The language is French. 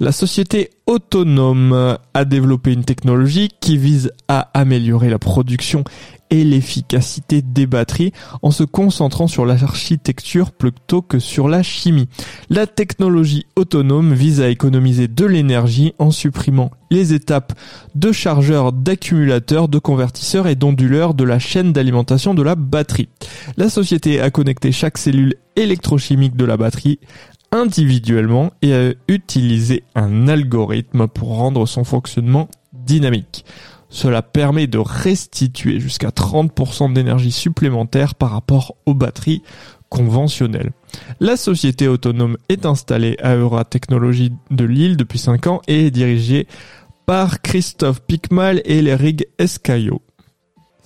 La société autonome a développé une technologie qui vise à améliorer la production et l'efficacité des batteries en se concentrant sur l'architecture plutôt que sur la chimie. La technologie autonome vise à économiser de l'énergie en supprimant les étapes de chargeurs, d'accumulateurs, de convertisseurs et d'onduleurs de la chaîne d'alimentation de la batterie. La société a connecté chaque cellule électrochimique de la batterie individuellement et a utilisé un algorithme pour rendre son fonctionnement dynamique. Cela permet de restituer jusqu'à 30% d'énergie supplémentaire par rapport aux batteries conventionnelles. La société autonome est installée à Eura Technologies de Lille depuis 5 ans et est dirigée par Christophe Picmal et Lerig Escaillot.